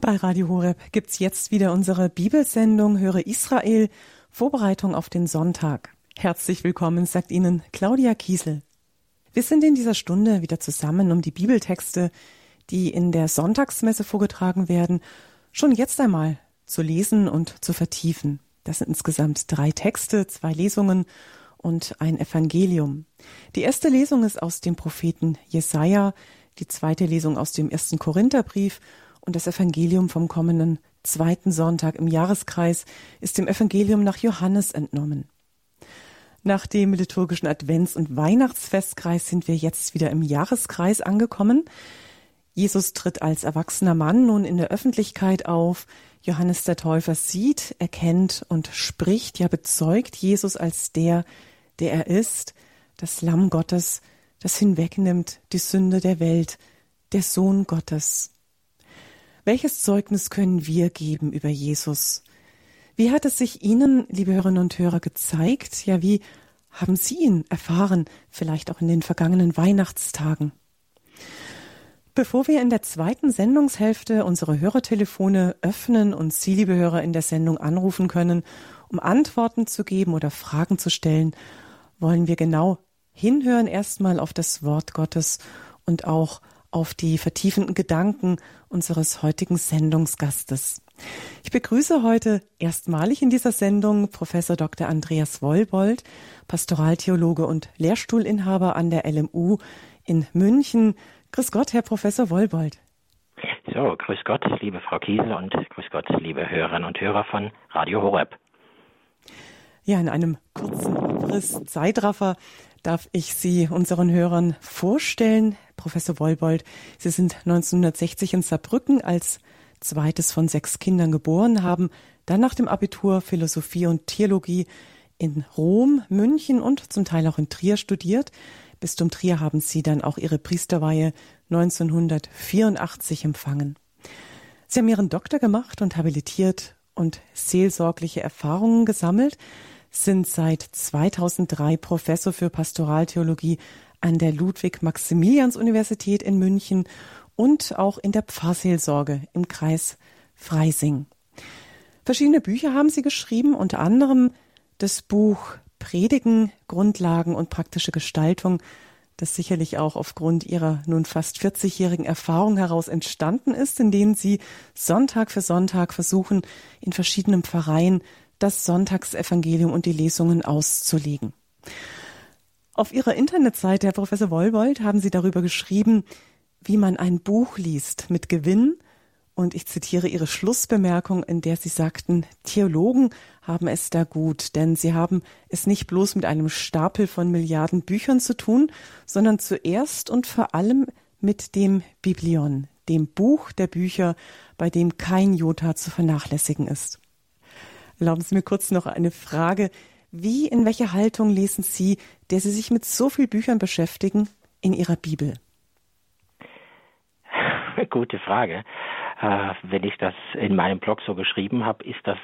Bei Radio Horeb gibt's jetzt wieder unsere Bibelsendung Höre Israel, Vorbereitung auf den Sonntag. Herzlich willkommen, sagt Ihnen Claudia Kiesel. Wir sind in dieser Stunde wieder zusammen, um die Bibeltexte, die in der Sonntagsmesse vorgetragen werden, schon jetzt einmal zu lesen und zu vertiefen. Das sind insgesamt drei Texte, zwei Lesungen und ein Evangelium. Die erste Lesung ist aus dem Propheten Jesaja, die zweite Lesung aus dem ersten Korintherbrief und das Evangelium vom kommenden zweiten Sonntag im Jahreskreis ist dem Evangelium nach Johannes entnommen. Nach dem liturgischen Advents- und Weihnachtsfestkreis sind wir jetzt wieder im Jahreskreis angekommen. Jesus tritt als erwachsener Mann nun in der Öffentlichkeit auf. Johannes der Täufer sieht, erkennt und spricht, ja bezeugt Jesus als der, der er ist, das Lamm Gottes, das hinwegnimmt die Sünde der Welt, der Sohn Gottes. Welches Zeugnis können wir geben über Jesus? Wie hat es sich Ihnen, liebe Hörerinnen und Hörer, gezeigt? Ja, wie haben Sie ihn erfahren, vielleicht auch in den vergangenen Weihnachtstagen? Bevor wir in der zweiten Sendungshälfte unsere Hörertelefone öffnen und Sie, liebe Hörer, in der Sendung anrufen können, um Antworten zu geben oder Fragen zu stellen, wollen wir genau hinhören erstmal auf das Wort Gottes und auch auf die vertiefenden Gedanken unseres heutigen Sendungsgastes. Ich begrüße heute erstmalig in dieser Sendung Professor Dr. Andreas Wollbold, Pastoraltheologe und Lehrstuhlinhaber an der LMU in München. Grüß Gott, Herr Professor Wollbold. So, grüß Gott, liebe Frau Kiesel und grüß Gott, liebe Hörerinnen und Hörer von Radio Horeb. Ja, in einem kurzen Abriss, Zeitraffer darf ich Sie unseren Hörern vorstellen. Professor Wollbold, Sie sind 1960 in Saarbrücken als zweites von sechs Kindern geboren, haben dann nach dem Abitur Philosophie und Theologie in Rom, München und zum Teil auch in Trier studiert. Bistum Trier haben Sie dann auch Ihre Priesterweihe 1984 empfangen. Sie haben Ihren Doktor gemacht und habilitiert und seelsorgliche Erfahrungen gesammelt sind seit 2003 Professor für Pastoraltheologie an der Ludwig-Maximilians-Universität in München und auch in der Pfarrseelsorge im Kreis Freising. Verschiedene Bücher haben sie geschrieben, unter anderem das Buch Predigen, Grundlagen und praktische Gestaltung, das sicherlich auch aufgrund ihrer nun fast 40-jährigen Erfahrung heraus entstanden ist, in denen sie Sonntag für Sonntag versuchen, in verschiedenen Pfarreien das Sonntagsevangelium und die Lesungen auszulegen. Auf Ihrer Internetseite, Herr Professor Wollbold, haben Sie darüber geschrieben, wie man ein Buch liest mit Gewinn. Und ich zitiere Ihre Schlussbemerkung, in der Sie sagten, Theologen haben es da gut, denn sie haben es nicht bloß mit einem Stapel von Milliarden Büchern zu tun, sondern zuerst und vor allem mit dem Biblion, dem Buch der Bücher, bei dem kein Jota zu vernachlässigen ist. Erlauben Sie mir kurz noch eine Frage. Wie, in welcher Haltung lesen Sie, der Sie sich mit so vielen Büchern beschäftigen, in Ihrer Bibel? Gute Frage. Äh, wenn ich das in meinem Blog so geschrieben habe, ist das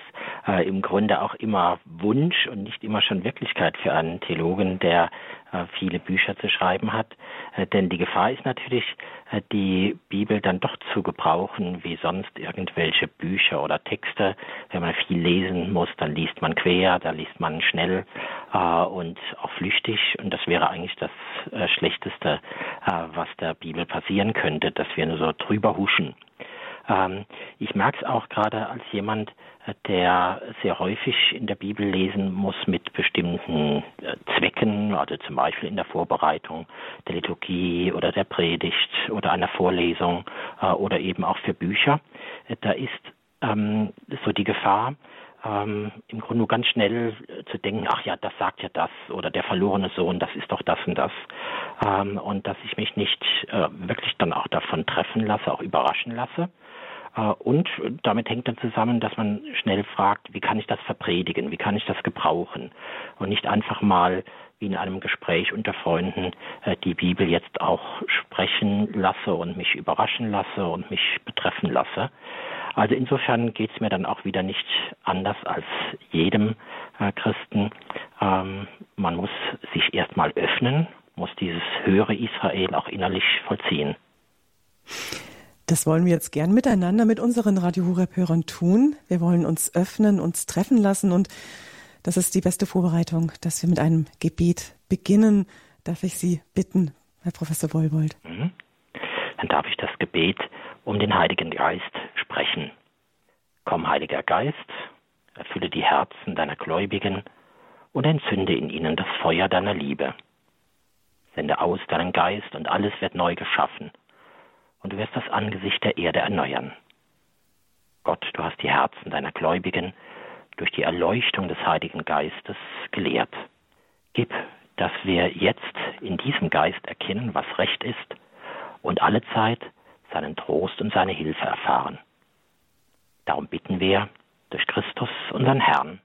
äh, im Grunde auch immer Wunsch und nicht immer schon Wirklichkeit für einen Theologen, der äh, viele Bücher zu schreiben hat. Denn die Gefahr ist natürlich, die Bibel dann doch zu gebrauchen wie sonst irgendwelche Bücher oder Texte. Wenn man viel lesen muss, dann liest man quer, da liest man schnell und auch flüchtig. Und das wäre eigentlich das Schlechteste, was der Bibel passieren könnte, dass wir nur so drüber huschen. Ähm, ich merke es auch gerade als jemand, äh, der sehr häufig in der Bibel lesen muss mit bestimmten äh, Zwecken, also zum Beispiel in der Vorbereitung der Liturgie oder der Predigt oder einer Vorlesung äh, oder eben auch für Bücher. Äh, da ist ähm, so die Gefahr, ähm, im Grunde nur ganz schnell zu denken, ach ja, das sagt ja das oder der verlorene Sohn, das ist doch das und das. Ähm, und dass ich mich nicht äh, wirklich dann auch davon treffen lasse, auch überraschen lasse. Äh, und damit hängt dann zusammen, dass man schnell fragt, wie kann ich das verpredigen, wie kann ich das gebrauchen und nicht einfach mal wie in einem Gespräch unter Freunden äh, die Bibel jetzt auch sprechen lasse und mich überraschen lasse und mich betreffen lasse. Also insofern geht es mir dann auch wieder nicht anders als jedem äh, Christen. Ähm, man muss sich erstmal öffnen, muss dieses höhere Israel auch innerlich vollziehen. Das wollen wir jetzt gern miteinander mit unseren Radio Horeb-Hörern tun. Wir wollen uns öffnen, uns treffen lassen und das ist die beste Vorbereitung, dass wir mit einem Gebet beginnen. Darf ich Sie bitten, Herr Professor Wollwold? Mhm. Dann darf ich das Gebet um den Heiligen Geist sprechen. Komm, Heiliger Geist, erfülle die Herzen deiner Gläubigen und entzünde in ihnen das Feuer deiner Liebe. Sende aus deinen Geist und alles wird neu geschaffen und du wirst das Angesicht der Erde erneuern. Gott, du hast die Herzen deiner Gläubigen durch die Erleuchtung des Heiligen Geistes gelehrt. Gib, dass wir jetzt in diesem Geist erkennen, was recht ist und alle Zeit seinen Trost und seine Hilfe erfahren. Darum bitten wir durch Christus, unseren Herrn.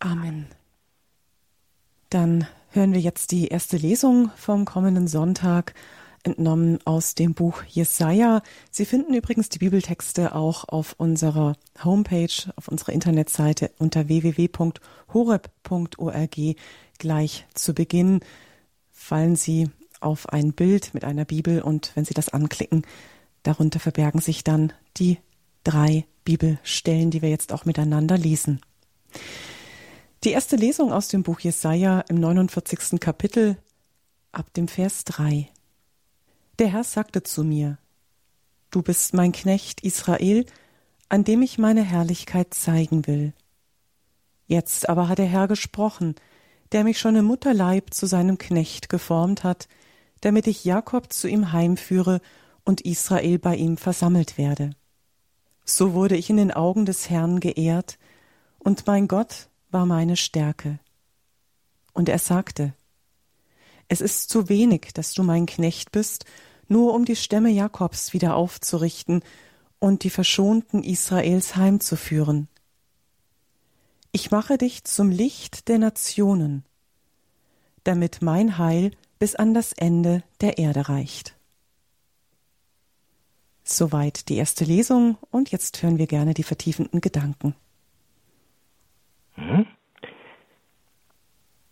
Amen. Dann hören wir jetzt die erste Lesung vom kommenden Sonntag entnommen aus dem Buch Jesaja. Sie finden übrigens die Bibeltexte auch auf unserer Homepage, auf unserer Internetseite unter www.horeb.org. Gleich zu Beginn fallen Sie auf ein Bild mit einer Bibel und wenn Sie das anklicken, darunter verbergen sich dann die drei Bibelstellen, die wir jetzt auch miteinander lesen. Die erste Lesung aus dem Buch Jesaja im 49. Kapitel ab dem Vers 3. Der Herr sagte zu mir, Du bist mein Knecht Israel, an dem ich meine Herrlichkeit zeigen will. Jetzt aber hat der Herr gesprochen, der mich schon im Mutterleib zu seinem Knecht geformt hat, damit ich Jakob zu ihm heimführe und Israel bei ihm versammelt werde. So wurde ich in den Augen des Herrn geehrt, und mein Gott war meine Stärke. Und er sagte, Es ist zu wenig, dass du mein Knecht bist nur um die Stämme Jakobs wieder aufzurichten und die verschonten Israels heimzuführen. Ich mache dich zum Licht der Nationen, damit mein Heil bis an das Ende der Erde reicht. Soweit die erste Lesung und jetzt hören wir gerne die vertiefenden Gedanken. Mhm.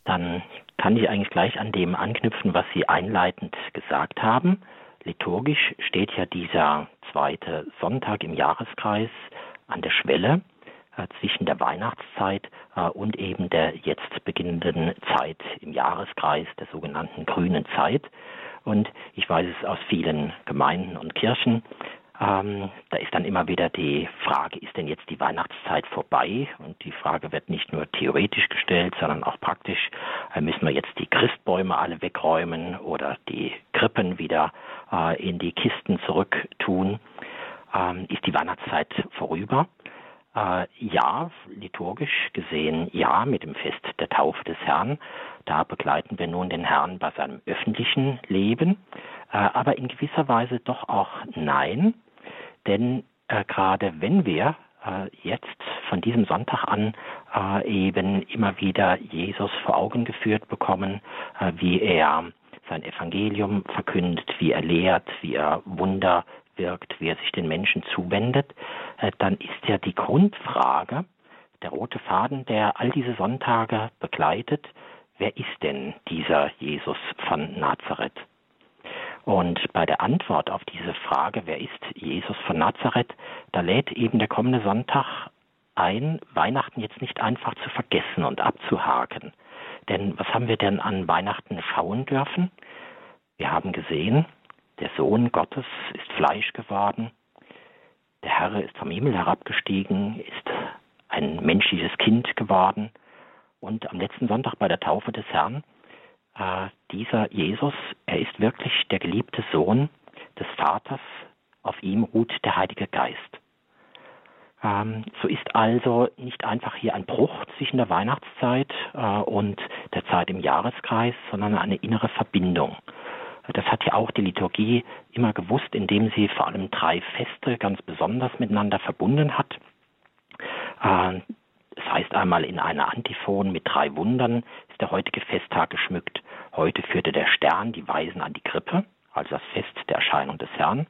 Dann kann ich eigentlich gleich an dem anknüpfen, was Sie einleitend gesagt haben. Liturgisch steht ja dieser zweite Sonntag im Jahreskreis an der Schwelle äh, zwischen der Weihnachtszeit äh, und eben der jetzt beginnenden Zeit im Jahreskreis, der sogenannten grünen Zeit. Und ich weiß es aus vielen Gemeinden und Kirchen, ähm, da ist dann immer wieder die Frage, ist denn jetzt die Weihnachtszeit vorbei? Und die Frage wird nicht nur theoretisch gestellt, sondern auch praktisch. Äh, müssen wir jetzt die Christbäume alle wegräumen oder die Krippen wieder äh, in die Kisten zurücktun? Ähm, ist die Weihnachtszeit vorüber? Äh, ja, liturgisch gesehen ja, mit dem Fest der Taufe des Herrn. Da begleiten wir nun den Herrn bei seinem öffentlichen Leben, äh, aber in gewisser Weise doch auch nein. Denn äh, gerade wenn wir äh, jetzt von diesem Sonntag an äh, eben immer wieder Jesus vor Augen geführt bekommen, äh, wie er sein Evangelium verkündet, wie er lehrt, wie er Wunder wirkt, wie er sich den Menschen zuwendet, äh, dann ist ja die Grundfrage, der rote Faden, der all diese Sonntage begleitet, wer ist denn dieser Jesus von Nazareth? Und bei der Antwort auf diese Frage, wer ist Jesus von Nazareth, da lädt eben der kommende Sonntag ein, Weihnachten jetzt nicht einfach zu vergessen und abzuhaken. Denn was haben wir denn an Weihnachten schauen dürfen? Wir haben gesehen, der Sohn Gottes ist Fleisch geworden, der Herr ist vom Himmel herabgestiegen, ist ein menschliches Kind geworden und am letzten Sonntag bei der Taufe des Herrn äh, dieser Jesus, er ist wirklich der geliebte Sohn des Vaters, auf ihm ruht der Heilige Geist. Ähm, so ist also nicht einfach hier ein Bruch zwischen der Weihnachtszeit äh, und der Zeit im Jahreskreis, sondern eine innere Verbindung. Das hat ja auch die Liturgie immer gewusst, indem sie vor allem drei Feste ganz besonders miteinander verbunden hat. Äh, das heißt einmal in einer Antiphon mit drei Wundern ist der heutige Festtag geschmückt. Heute führte der Stern die Weisen an die Krippe, also das Fest der Erscheinung des Herrn.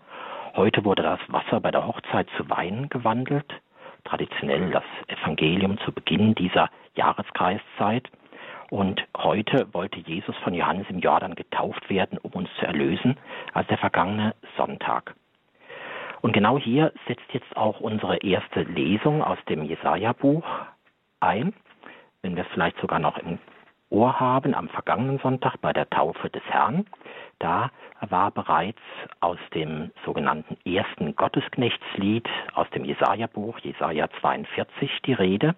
Heute wurde das Wasser bei der Hochzeit zu Wein gewandelt, traditionell das Evangelium zu Beginn dieser Jahreskreiszeit. Und heute wollte Jesus von Johannes im Jordan getauft werden, um uns zu erlösen, als der vergangene Sonntag. Und genau hier setzt jetzt auch unsere erste Lesung aus dem Jesaja-Buch ein, wenn wir es vielleicht sogar noch im Ohr haben, am vergangenen Sonntag bei der Taufe des Herrn. Da war bereits aus dem sogenannten ersten Gottesknechtslied aus dem Jesaja-Buch, Jesaja 42, die Rede.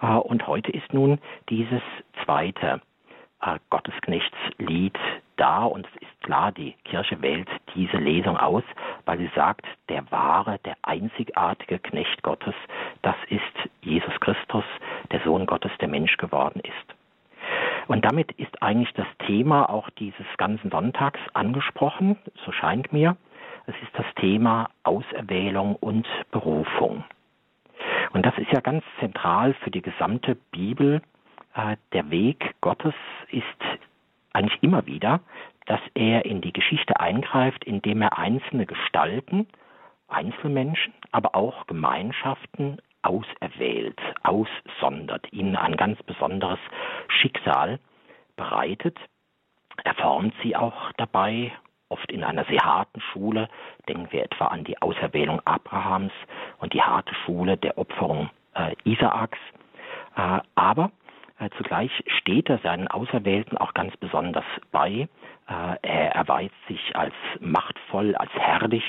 Äh, und heute ist nun dieses zweite äh, Gottesknechtslied da und es ist klar, die Kirche wählt diese Lesung aus, weil sie sagt, der wahre, der einzigartige Knecht Gottes, das ist Jesus Christus, der Sohn Gottes, der Mensch geworden ist. Und damit ist eigentlich das Thema auch dieses ganzen Sonntags angesprochen, so scheint mir. Es ist das Thema Auserwählung und Berufung. Und das ist ja ganz zentral für die gesamte Bibel. Äh, der Weg Gottes ist eigentlich immer wieder, dass er in die Geschichte eingreift, indem er einzelne Gestalten, Einzelmenschen, aber auch Gemeinschaften auserwählt, aussondert, ihnen ein ganz besonderes Schicksal bereitet. Er formt sie auch dabei, oft in einer sehr harten Schule. Denken wir etwa an die Auserwählung Abrahams und die harte Schule der Opferung äh, Isaaks. Äh, aber zugleich steht er seinen Auserwählten auch ganz besonders bei. Äh, er erweist sich als machtvoll, als herrlich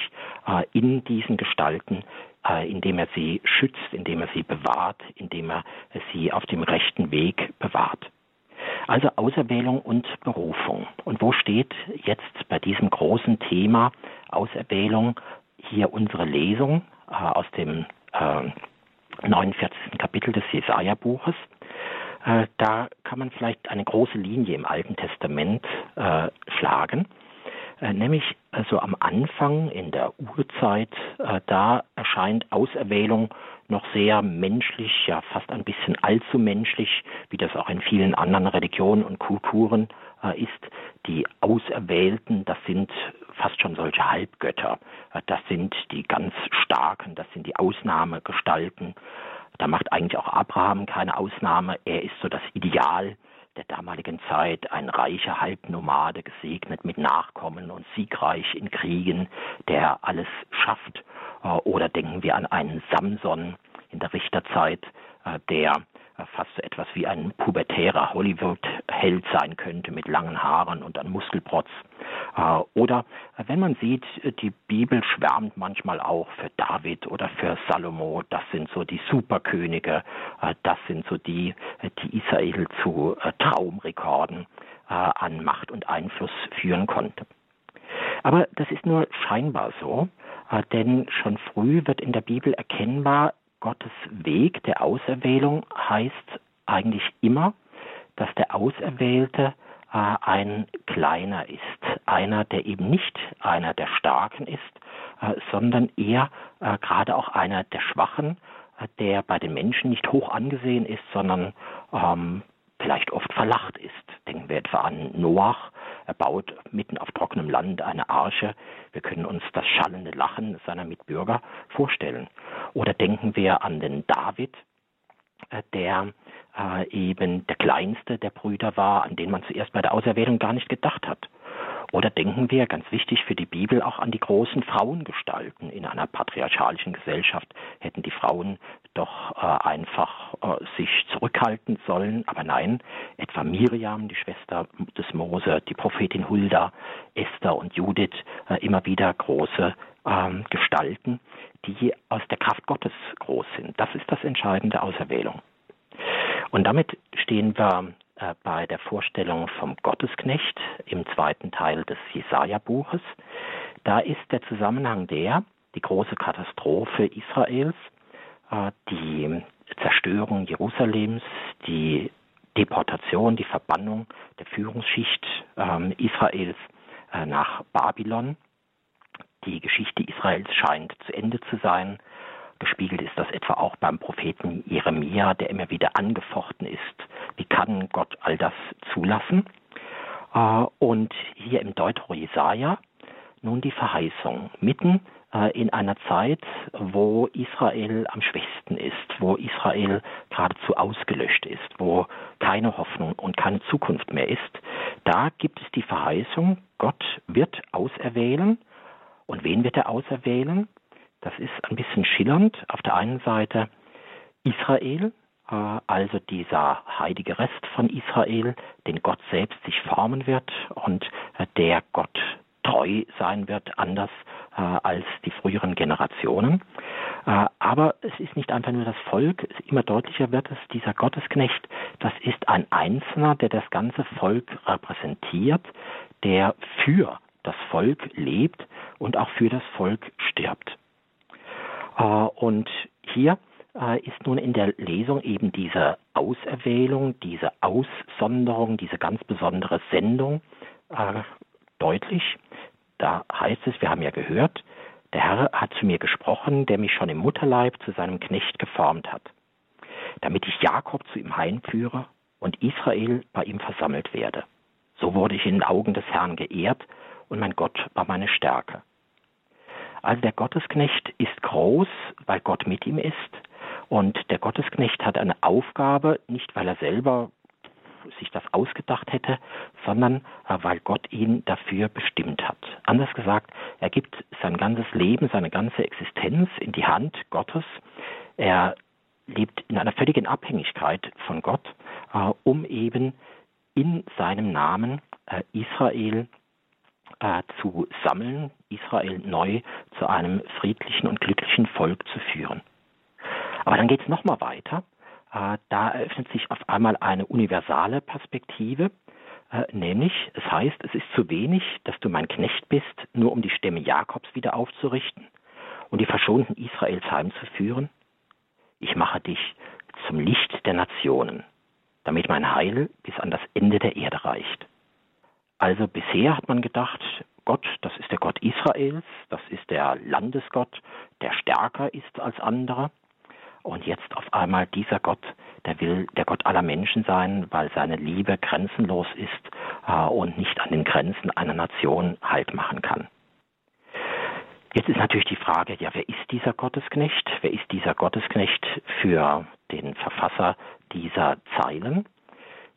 äh, in diesen Gestalten, äh, indem er sie schützt, indem er sie bewahrt, indem er sie auf dem rechten Weg bewahrt. Also Auserwählung und Berufung. Und wo steht jetzt bei diesem großen Thema Auserwählung hier unsere Lesung äh, aus dem äh, 49. Kapitel des Jesaja-Buches? Äh, da kann man vielleicht eine große Linie im Alten Testament äh, schlagen. Äh, nämlich also am Anfang in der Urzeit, äh, da erscheint Auserwählung noch sehr menschlich, ja fast ein bisschen allzu menschlich, wie das auch in vielen anderen Religionen und Kulturen äh, ist. Die Auserwählten, das sind fast schon solche Halbgötter. Das sind die ganz Starken, das sind die Ausnahmegestalten. Da macht eigentlich auch Abraham keine Ausnahme. Er ist so das Ideal der damaligen Zeit ein reicher Halbnomade gesegnet mit Nachkommen und siegreich in Kriegen, der alles schafft. Äh, oder denken wir an einen Samson in der Richterzeit, äh, der fast so etwas wie ein pubertärer Hollywood-Held sein könnte mit langen Haaren und einem Muskelprotz. Äh, oder wenn man sieht, die Bibel schwärmt manchmal auch für David oder für Salomo. Das sind so die Superkönige. Äh, das sind so die, die Israel zu äh, Traumrekorden an Macht und Einfluss führen konnte. Aber das ist nur scheinbar so, denn schon früh wird in der Bibel erkennbar, Gottes Weg der Auserwählung heißt eigentlich immer, dass der Auserwählte äh, ein Kleiner ist, einer, der eben nicht einer der Starken ist, äh, sondern eher äh, gerade auch einer der Schwachen, äh, der bei den Menschen nicht hoch angesehen ist, sondern ähm, vielleicht oft verlacht ist. Denken wir etwa an Noach. Er baut mitten auf trockenem Land eine Arche. Wir können uns das schallende Lachen seiner Mitbürger vorstellen. Oder denken wir an den David, äh, der äh, eben der kleinste der Brüder war, an den man zuerst bei der Auserwählung gar nicht gedacht hat. Oder denken wir, ganz wichtig für die Bibel, auch an die großen Frauengestalten. In einer patriarchalischen Gesellschaft hätten die Frauen doch äh, einfach äh, sich zurückhalten sollen. Aber nein, etwa Miriam, die Schwester des Mose, die Prophetin Hulda, Esther und Judith, äh, immer wieder große ähm, Gestalten, die aus der Kraft Gottes groß sind. Das ist das Entscheidende Auserwählung. Und damit stehen wir äh, bei der Vorstellung vom Gottesknecht im zweiten Teil des Jesaja-Buches. Da ist der Zusammenhang der, die große Katastrophe Israels, äh, die Zerstörung Jerusalems, die Deportation, die Verbannung der Führungsschicht ähm, Israels äh, nach Babylon. Die Geschichte Israels scheint zu Ende zu sein. Gespiegelt ist das etwa auch beim Propheten Jeremia, der immer wieder angefochten ist. Wie kann Gott all das zulassen? Äh, und hier im Deutero Jesaja nun die Verheißung. Mitten äh, in einer Zeit, wo Israel am schwächsten ist, wo Israel geradezu ausgelöscht ist, wo keine Hoffnung und keine Zukunft mehr ist, da gibt es die Verheißung, Gott wird auserwählen. Und wen wird er auserwählen? Das ist ein bisschen schillernd. Auf der einen Seite Israel, äh, also dieser heilige Rest von Israel, den Gott selbst sich formen wird und äh, der Gott treu sein wird, anders äh, als die früheren Generationen. Aber es ist nicht einfach nur das Volk, immer deutlicher wird es, dieser Gottesknecht, das ist ein Einzelner, der das ganze Volk repräsentiert, der für das Volk lebt und auch für das Volk stirbt. Äh, und hier äh, ist nun in der Lesung eben diese Auserwählung, diese Aussonderung, diese ganz besondere Sendung äh, deutlich. Da heißt es, wir haben ja gehört, der Herr hat zu mir gesprochen, der mich schon im Mutterleib zu seinem Knecht geformt hat, damit ich Jakob zu ihm heimführe und Israel bei ihm versammelt werde. So wurde ich in den Augen des Herrn geehrt und mein Gott war meine Stärke. Also der Gottesknecht ist groß, weil Gott mit ihm ist. Und der Gottesknecht hat eine Aufgabe, nicht weil er selber sich das ausgedacht hätte, sondern äh, weil Gott ihn dafür bestimmt hat. Anders gesagt, er gibt sein ganzes Leben, seine ganze Existenz in die Hand Gottes. Er lebt in einer völligen Abhängigkeit von Gott, äh, um eben in seinem Namen äh, zu sammeln, Israel neu zu einem friedlichen und glücklichen Volk zu führen. Aber dann geht es nochmal weiter. Äh, da eröffnet sich auf einmal eine universale Perspektive, äh, nämlich es heißt, es ist zu wenig, dass du mein Knecht bist, nur um die Stämme Jakobs wieder aufzurichten und die Verschonten Israels heimzuführen. Ich mache dich zum Licht der Nationen, damit mein Heil bis an das Ende der Erde reicht. Also bisher hat man gedacht, Gott, das ist der Gott Israels, das ist der Landesgott, der stärker ist als andere. Und jetzt auf einmal dieser Gott, der will der Gott aller Menschen sein, weil seine Liebe grenzenlos ist äh, und nicht an den Grenzen einer Nation Halt machen kann. Jetzt ist natürlich die Frage, ja, wer ist dieser Gottesknecht? Wer ist dieser Gottesknecht für den Verfasser dieser Zeilen?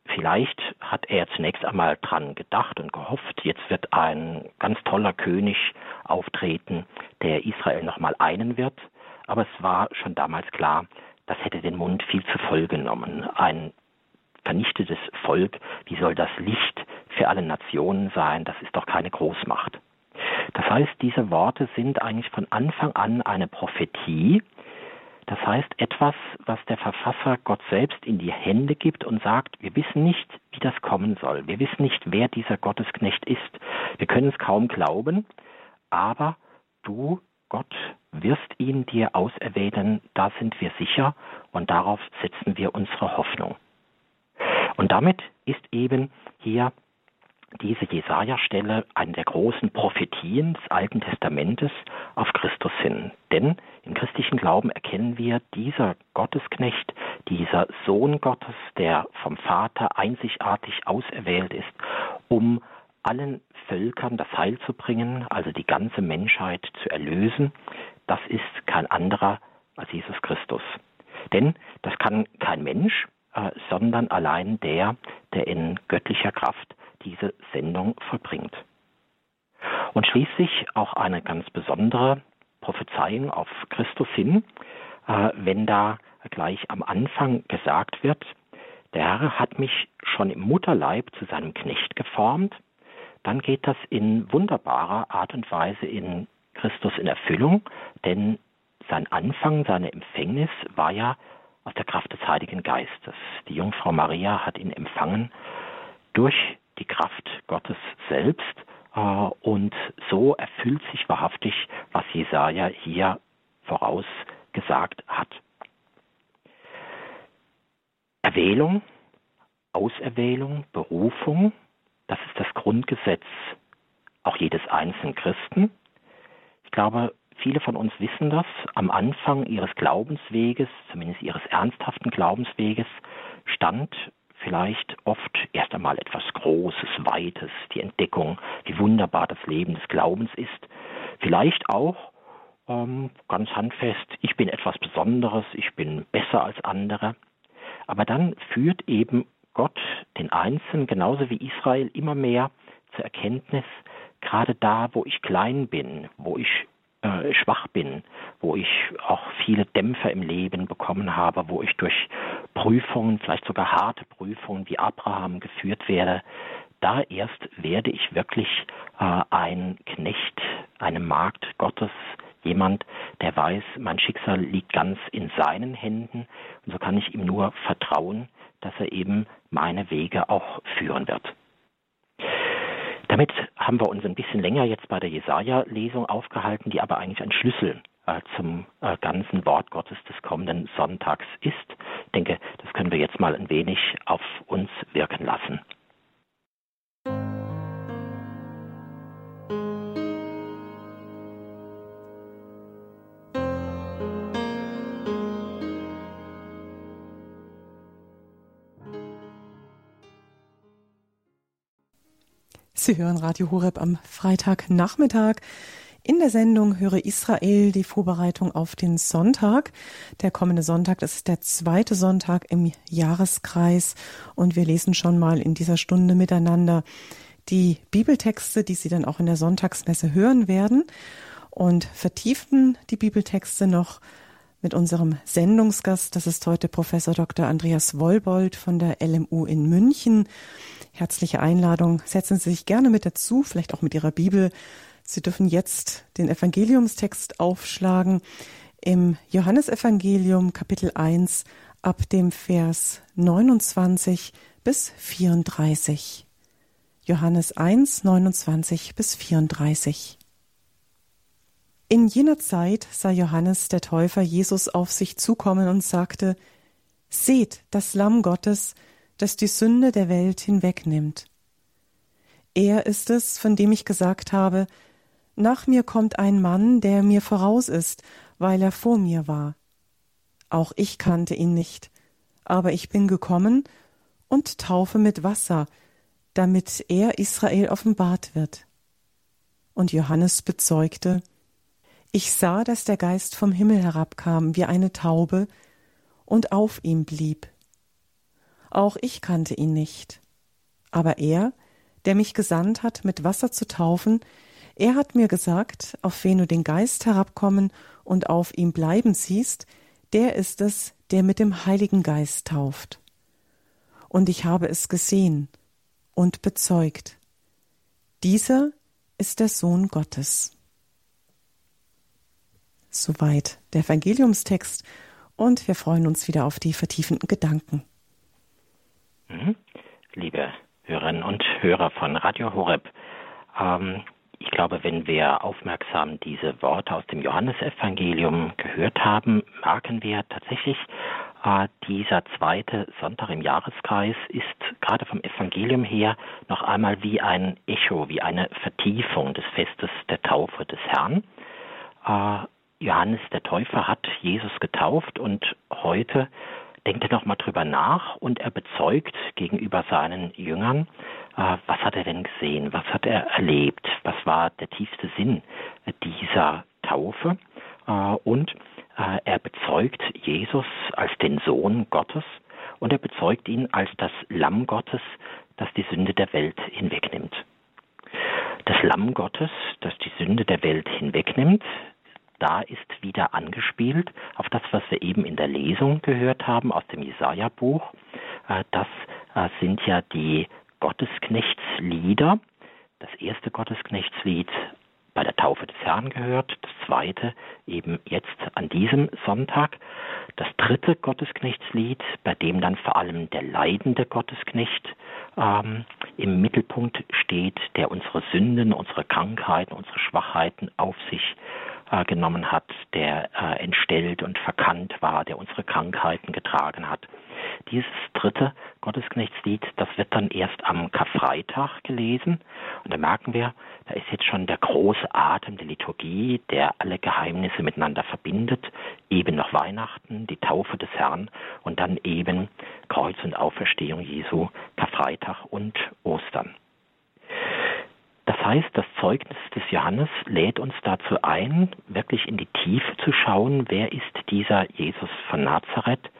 Vielleicht hat er zunächst einmal dran gedacht und gehofft, jetzt wird ein ganz toller König auftreten, der Israel nochmal einen wird aber es war schon damals klar, das hätte den Mund viel zu voll genommen. Ein vernichtetes Volk, wie soll das Licht für alle Nationen sein? Das ist doch keine Großmacht. Das heißt, diese Worte sind eigentlich von Anfang an eine Prophetie. Das heißt, etwas, was der Verfasser Gott selbst in die Hände gibt und sagt, wir wissen nicht, wie das kommen soll. Wir wissen nicht, wer dieser Gottesknecht ist. Wir können es kaum glauben, aber du Gott wirst ihn dir auserwählen, da sind wir sicher und darauf setzen wir unsere Hoffnung. Und damit ist eben hier diese Jesaja-Stelle eine der großen Prophetien des Alten Testamentes auf Christus hin. Denn im christlichen Glauben erkennen wir, dieser Gottesknecht, dieser Sohn Gottes, der vom Vater einzigartig auserwählt ist, um allen Völkern das Heil zu bringen, also die ganze Menschheit zu erlösen, das ist kein anderer als Jesus Christus. Denn das kann kein Mensch, äh, sondern allein der, der in göttlicher Kraft diese Sendung vollbringt. Und schließlich auch eine ganz besondere Prophezeiung auf Christus hin, äh, wenn da gleich am Anfang gesagt wird, der Herr hat mich schon im Mutterleib zu seinem Knecht geformt, dann geht das in wunderbarer Art und Weise in Christus in Erfüllung, denn sein Anfang, seine Empfängnis war ja aus der Kraft des Heiligen Geistes. Die Jungfrau Maria hat ihn empfangen durch die Kraft Gottes selbst äh, und so erfüllt sich wahrhaftig, was Jesaja hier vorausgesagt hat. Erwählung, Auserwählung, Berufung, das ist das Grundgesetz auch jedes einzelnen Christen. Ich glaube, viele von uns wissen das. Am Anfang ihres Glaubensweges, zumindest ihres ernsthaften Glaubensweges, stand vielleicht oft erst einmal etwas Großes, Weites, die Entdeckung, wie wunderbar das Leben des Glaubens ist. Vielleicht auch ähm, ganz handfest, ich bin etwas Besonderes, ich bin besser als andere. Aber dann führt eben Gott den Einzelnen genauso wie Israel immer mehr zur Erkenntnis, gerade da, wo ich klein bin, wo ich äh, schwach bin, wo ich auch viele Dämpfer im Leben bekommen habe, wo ich durch Prüfungen, vielleicht sogar harte Prüfungen wie Abraham geführt werde, da erst werde ich wirklich äh, ein Knecht, eine Magd Gottes, jemand, der weiß, mein Schicksal liegt ganz in seinen Händen und so kann ich ihm nur vertrauen, dass er eben meine Wege auch führen wird. Damit haben wir uns ein bisschen länger jetzt bei der Jesaja-Lesung aufgehalten, die aber eigentlich ein Schlüssel äh, zum äh, ganzen Wort Gottes des kommenden Sonntags ist. Ich denke, das können wir jetzt mal ein wenig auf uns wirken lassen. Sie hören Radio Horeb am Freitagnachmittag. In der Sendung Höre Israel die Vorbereitung auf den Sonntag. Der kommende Sonntag, das ist der zweite Sonntag im Jahreskreis und wir lesen schon mal in dieser Stunde miteinander die Bibeltexte, die Sie dann auch in der Sonntagsmesse hören werden und vertiefen die Bibeltexte noch mit unserem Sendungsgast. Das ist heute Professor Dr. Andreas Wollbold von der LMU in München. Herzliche Einladung. Setzen Sie sich gerne mit dazu, vielleicht auch mit Ihrer Bibel. Sie dürfen jetzt den Evangeliumstext aufschlagen im Johannesevangelium Kapitel 1 ab dem Vers 29 bis 34. Johannes 1, 29 bis 34. In jener Zeit sah Johannes der Täufer Jesus auf sich zukommen und sagte, Seht das Lamm Gottes, das die Sünde der Welt hinwegnimmt. Er ist es, von dem ich gesagt habe, nach mir kommt ein Mann, der mir voraus ist, weil er vor mir war. Auch ich kannte ihn nicht, aber ich bin gekommen und taufe mit Wasser, damit er Israel offenbart wird. Und Johannes bezeugte, ich sah, dass der Geist vom Himmel herabkam wie eine Taube und auf ihm blieb. Auch ich kannte ihn nicht. Aber er, der mich gesandt hat, mit Wasser zu taufen, er hat mir gesagt, auf wen du den Geist herabkommen und auf ihm bleiben siehst, der ist es, der mit dem Heiligen Geist tauft. Und ich habe es gesehen und bezeugt. Dieser ist der Sohn Gottes. Soweit der Evangeliumstext und wir freuen uns wieder auf die vertiefenden Gedanken. Mhm. Liebe Hörerinnen und Hörer von Radio Horeb, ähm, ich glaube, wenn wir aufmerksam diese Worte aus dem Johannesevangelium gehört haben, merken wir tatsächlich, äh, dieser zweite Sonntag im Jahreskreis ist gerade vom Evangelium her noch einmal wie ein Echo, wie eine Vertiefung des Festes der Taufe des Herrn. Äh, Johannes der Täufer hat Jesus getauft und heute denkt er nochmal drüber nach und er bezeugt gegenüber seinen Jüngern, äh, was hat er denn gesehen, was hat er erlebt, was war der tiefste Sinn dieser Taufe? Äh, und äh, er bezeugt Jesus als den Sohn Gottes und er bezeugt ihn als das Lamm Gottes, das die Sünde der Welt hinwegnimmt. Das Lamm Gottes, das die Sünde der Welt hinwegnimmt, da ist wieder angespielt auf das, was wir eben in der Lesung gehört haben aus dem Jesaja-Buch. Äh, das äh, sind ja die Gottesknechtslieder. Das erste Gottesknechtslied bei der Taufe des Herrn gehört, das zweite eben jetzt an diesem Sonntag, das dritte Gottesknechtslied, bei dem dann vor allem der leidende Gottesknecht ähm, im Mittelpunkt steht, der unsere Sünden, unsere Krankheiten, unsere Schwachheiten auf sich äh, genommen hat, der äh, entstellt und verkannt war, der unsere Krankheiten getragen hat. Dieses dritte Gottesknechtslied, das wird dann erst am Karfreitag gelesen. Und da merken wir, da ist jetzt schon der große Atem der Liturgie, der alle Geheimnisse miteinander verbindet. Eben noch Weihnachten, die Taufe des Herrn und dann eben Kreuz und Auferstehung Jesu, Karfreitag und Ostern. Das heißt, das Zeugnis des Johannes lädt uns dazu ein, wirklich in die Tiefe zu schauen, wer ist dieser Jesus von Nazareth?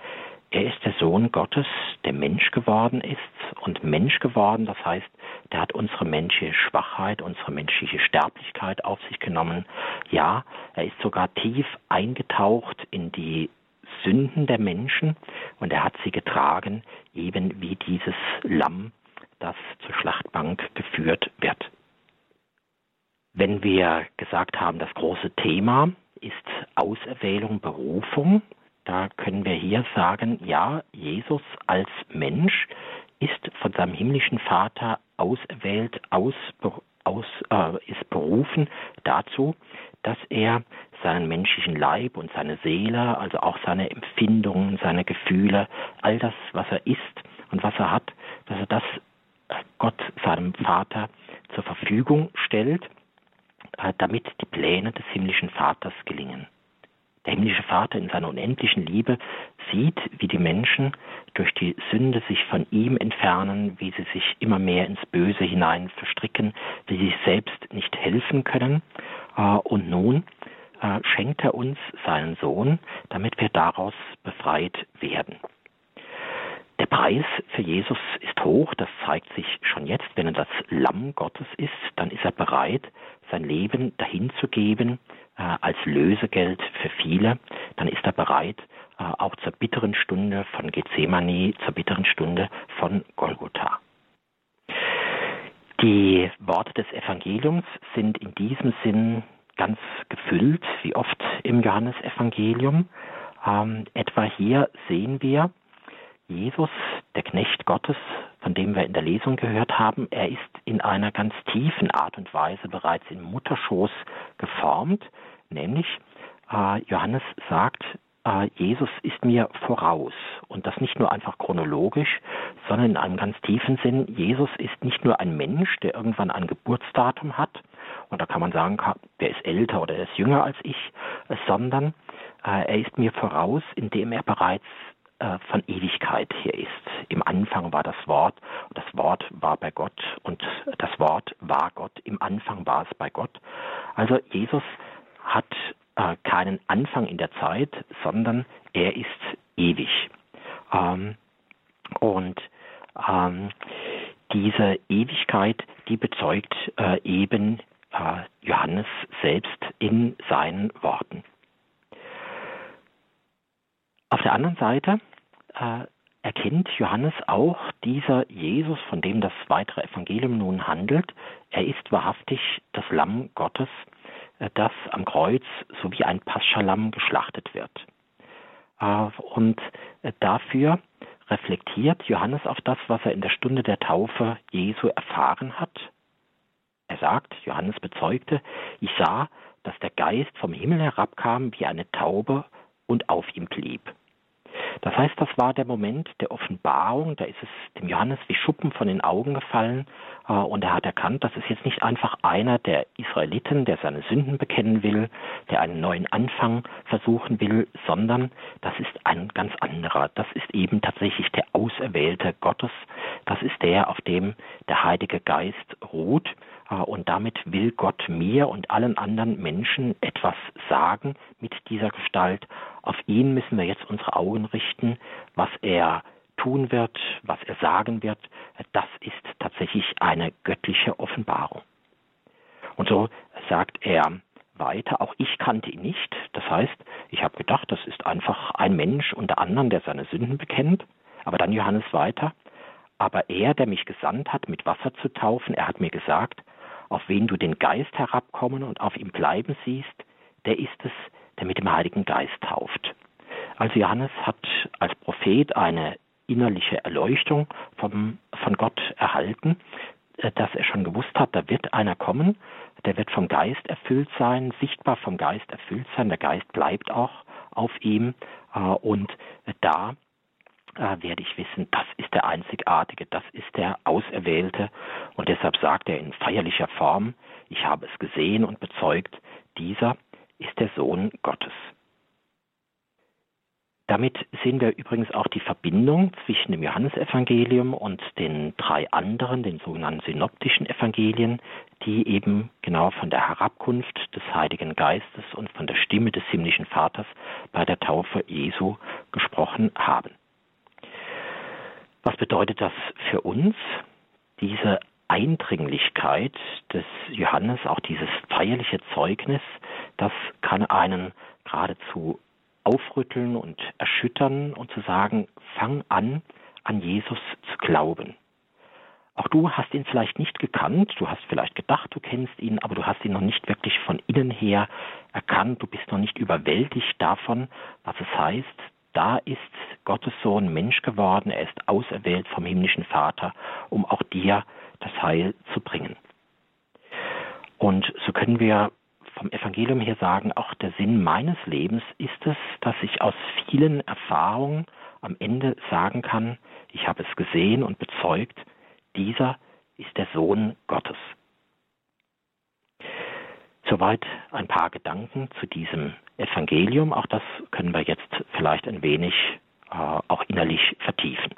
Er ist der Sohn Gottes, der Mensch geworden ist und Mensch geworden, das heißt der hat unsere menschliche Schwachheit, unsere menschliche Sterblichkeit auf sich genommen. Ja, er ist sogar tief eingetaucht in die Sünden der Menschen und er hat sie getragen, eben wie dieses Lamm, das zur Schlachtbank geführt. Wenn wir gesagt haben, das große Thema ist Auserwählung, Berufung, da können wir hier sagen, ja, Jesus als Mensch ist von seinem himmlischen Vater auserwählt, aus, aus, äh, ist berufen dazu, dass er seinen menschlichen Leib und seine Seele, also auch seine Empfindungen, seine Gefühle, all das, was er ist und was er hat, dass er das äh, Gott, seinem Vater, zur Verfügung stellt, damit die Pläne des himmlischen Vaters gelingen. Der himmlische Vater in seiner unendlichen Liebe sieht, wie die Menschen durch die Sünde sich von ihm entfernen, wie sie sich immer mehr ins Böse hinein verstricken, wie sie sich selbst nicht helfen können. Äh, und nun äh, schenkt er uns seinen Sohn, damit wir daraus befreit werden. Der Preis für Jesus ist hoch, das zeigt sich schon jetzt. Wenn er das Lamm Gottes ist, dann ist er bereit, sein Leben dahin zu geben äh, als Lösegeld für viele. Dann ist er bereit, äh, auch zur bitteren Stunde von Gethsemane, zur bitteren Stunde von Golgotha. Die Worte des Evangeliums sind in diesem Sinn ganz gefüllt, wie oft im Johannesevangelium. Ähm, etwa hier sehen wir, Jesus, der Knecht Gottes, von dem wir in der Lesung gehört haben, er ist in einer ganz tiefen Art und Weise bereits im Mutterschoß geformt, nämlich äh, Johannes sagt, äh, Jesus ist mir voraus. Und das nicht nur einfach chronologisch, sondern in einem ganz tiefen Sinn. Jesus ist nicht nur ein Mensch, der irgendwann ein Geburtsdatum hat, und da kann man sagen, der ist älter oder er ist jünger als ich, sondern äh, er ist mir voraus, indem er bereits von Ewigkeit her ist. Im Anfang war das Wort, und das Wort war bei Gott und das Wort war Gott. Im Anfang war es bei Gott. Also Jesus hat äh, keinen Anfang in der Zeit, sondern er ist ewig. Ähm, und ähm, diese Ewigkeit, die bezeugt äh, eben äh, Johannes selbst in seinen Worten. Auf der anderen Seite äh, erkennt Johannes auch dieser Jesus, von dem das weitere Evangelium nun handelt. Er ist wahrhaftig das Lamm Gottes, äh, das am Kreuz so wie ein Paschalamm geschlachtet wird. Äh, und äh, dafür reflektiert Johannes auf das, was er in der Stunde der Taufe Jesu erfahren hat. Er sagt, Johannes bezeugte, ich sah, dass der Geist vom Himmel herabkam wie eine Taube und auf ihm blieb. Das heißt, das war der Moment der Offenbarung, da ist es dem Johannes wie Schuppen von den Augen gefallen äh, und er hat erkannt, das ist jetzt nicht einfach einer der Israeliten, der seine Sünden bekennen will, der einen neuen Anfang versuchen will, sondern das ist ein ganz anderer. Das ist eben tatsächlich der Auserwählte Gottes. Das ist der, auf dem der Heilige Geist ruht und damit will Gott mir und allen anderen Menschen etwas sagen mit dieser Gestalt. Auf ihn müssen wir jetzt unsere Augen richten, was er tun wird, was er sagen wird. Das ist tatsächlich eine göttliche Offenbarung. Und so sagt er weiter, auch ich kannte ihn nicht. Das heißt, ich habe gedacht, das ist einfach ein Mensch unter anderem, der seine Sünden bekennt. Aber dann Johannes weiter, aber er, der mich gesandt hat, mit Wasser zu taufen, er hat mir gesagt, auf wen du den Geist herabkommen und auf ihm bleiben siehst, der ist es, der mit dem Heiligen Geist tauft. Also Johannes hat als Prophet eine innerliche Erleuchtung vom, von Gott erhalten, äh, dass er schon gewusst hat, da wird einer kommen, der wird vom Geist erfüllt sein, sichtbar vom Geist erfüllt sein, der Geist bleibt auch auf ihm äh, und da äh, werde ich wissen, das ist der Einzigartige, das ist der Auserwählte. Und deshalb sagt er in feierlicher Form, ich habe es gesehen und bezeugt, dieser ist der Sohn Gottes. Damit sehen wir übrigens auch die Verbindung zwischen dem Johannesevangelium und den drei anderen, den sogenannten synoptischen Evangelien, die eben genau von der Herabkunft des Heiligen Geistes und von der Stimme des himmlischen Vaters bei der Taufe Jesu gesprochen haben. Was bedeutet das für uns? Diese Eindringlichkeit des Johannes, auch dieses feierliche Zeugnis, das kann einen geradezu aufrütteln und erschüttern und zu sagen, fang an, an Jesus zu glauben. Auch du hast ihn vielleicht nicht gekannt, du hast vielleicht gedacht, du kennst ihn, aber du hast ihn noch nicht wirklich von innen her erkannt, du bist noch nicht überwältigt davon, was es heißt, da ist Gottes Sohn Mensch geworden, er ist auserwählt vom himmlischen Vater, um auch dir das Heil zu bringen. Und so können wir vom Evangelium her sagen, auch der Sinn meines Lebens ist es, dass ich aus vielen Erfahrungen am Ende sagen kann, ich habe es gesehen und bezeugt, dieser ist der Sohn Gottes. Soweit ein paar Gedanken zu diesem Evangelium. Auch das können wir jetzt vielleicht ein wenig äh, auch innerlich vertiefen.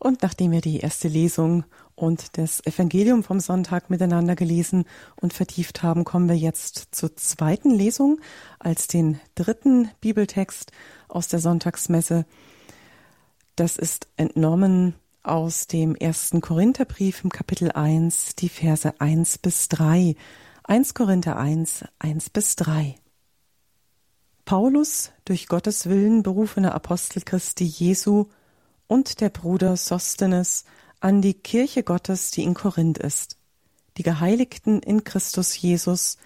Und nachdem wir die erste Lesung und das Evangelium vom Sonntag miteinander gelesen und vertieft haben, kommen wir jetzt zur zweiten Lesung als den dritten Bibeltext aus der Sonntagsmesse. Das ist entnommen aus dem ersten Korintherbrief im Kapitel 1, die Verse 1 bis 3. 1 Korinther 1, 1 bis 3. Paulus, durch Gottes Willen berufener Apostel Christi Jesu, und der Bruder Sostenes an die Kirche Gottes, die in Korinth ist, die Geheiligten in Christus Jesus,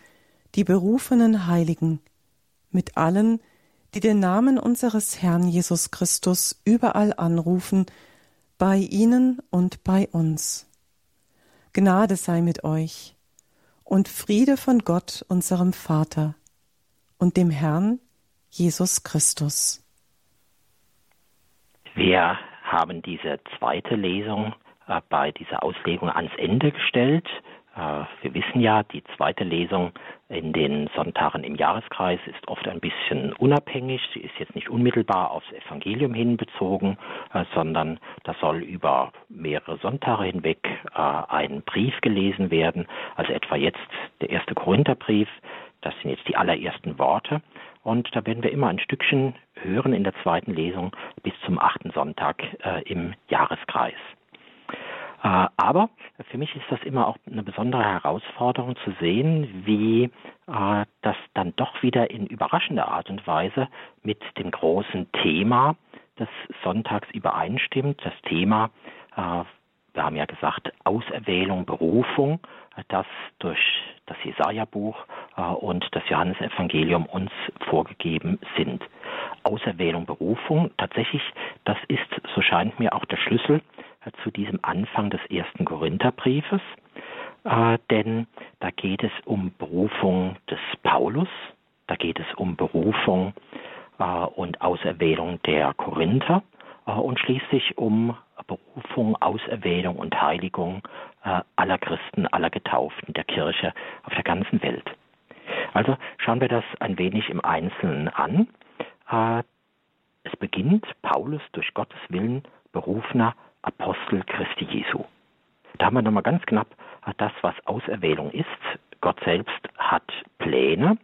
die berufenen Heiligen, mit allen, die den Namen unseres Herrn Jesus Christus überall anrufen, bei ihnen und bei uns. Gnade sei mit euch und Friede von Gott, unserem Vater und dem Herrn Jesus Christus. Wir haben diese zweite Lesung äh, bei dieser Auslegung ans Ende gestellt. Äh, wir wissen ja, die zweite Lesung in den Sonntagen im Jahreskreis ist oft ein bisschen unabhängig. Sie ist jetzt nicht unmittelbar aufs Evangelium hin bezogen, äh, sondern da soll über mehrere Sonntage hinweg äh, ein Brief gelesen werden. Also etwa jetzt der erste Korintherbrief. Das sind jetzt die allerersten Worte. Und da werden wir immer ein Stückchen hören in der zweiten Lesung bis zum achten Sonntag äh, im Jahreskreis. Äh, aber für mich ist das immer auch eine besondere Herausforderung zu sehen, wie äh, das dann doch wieder in überraschender Art und Weise mit dem großen Thema des Sonntags übereinstimmt. Das Thema, äh, wir haben ja gesagt, Auserwählung, Berufung, das durch das Jesaja-Buch äh, und das Johannesevangelium uns vorgegeben sind. Auserwählung, Berufung, tatsächlich, das ist, so scheint mir auch der Schlüssel äh, zu diesem Anfang des ersten Korintherbriefes, äh, denn da geht es um Berufung des Paulus, da geht es um Berufung äh, und Auserwählung der Korinther äh, und schließlich um Berufung, Auserwählung und Heiligung äh, aller Christen, aller Getauften der Kirche auf der ganzen Welt. Also schauen wir das ein wenig im Einzelnen an. Äh, es beginnt Paulus durch Gottes Willen berufener Apostel Christi Jesu. Da haben wir nochmal ganz knapp das, was Auserwählung ist. Gott selbst hat Pläne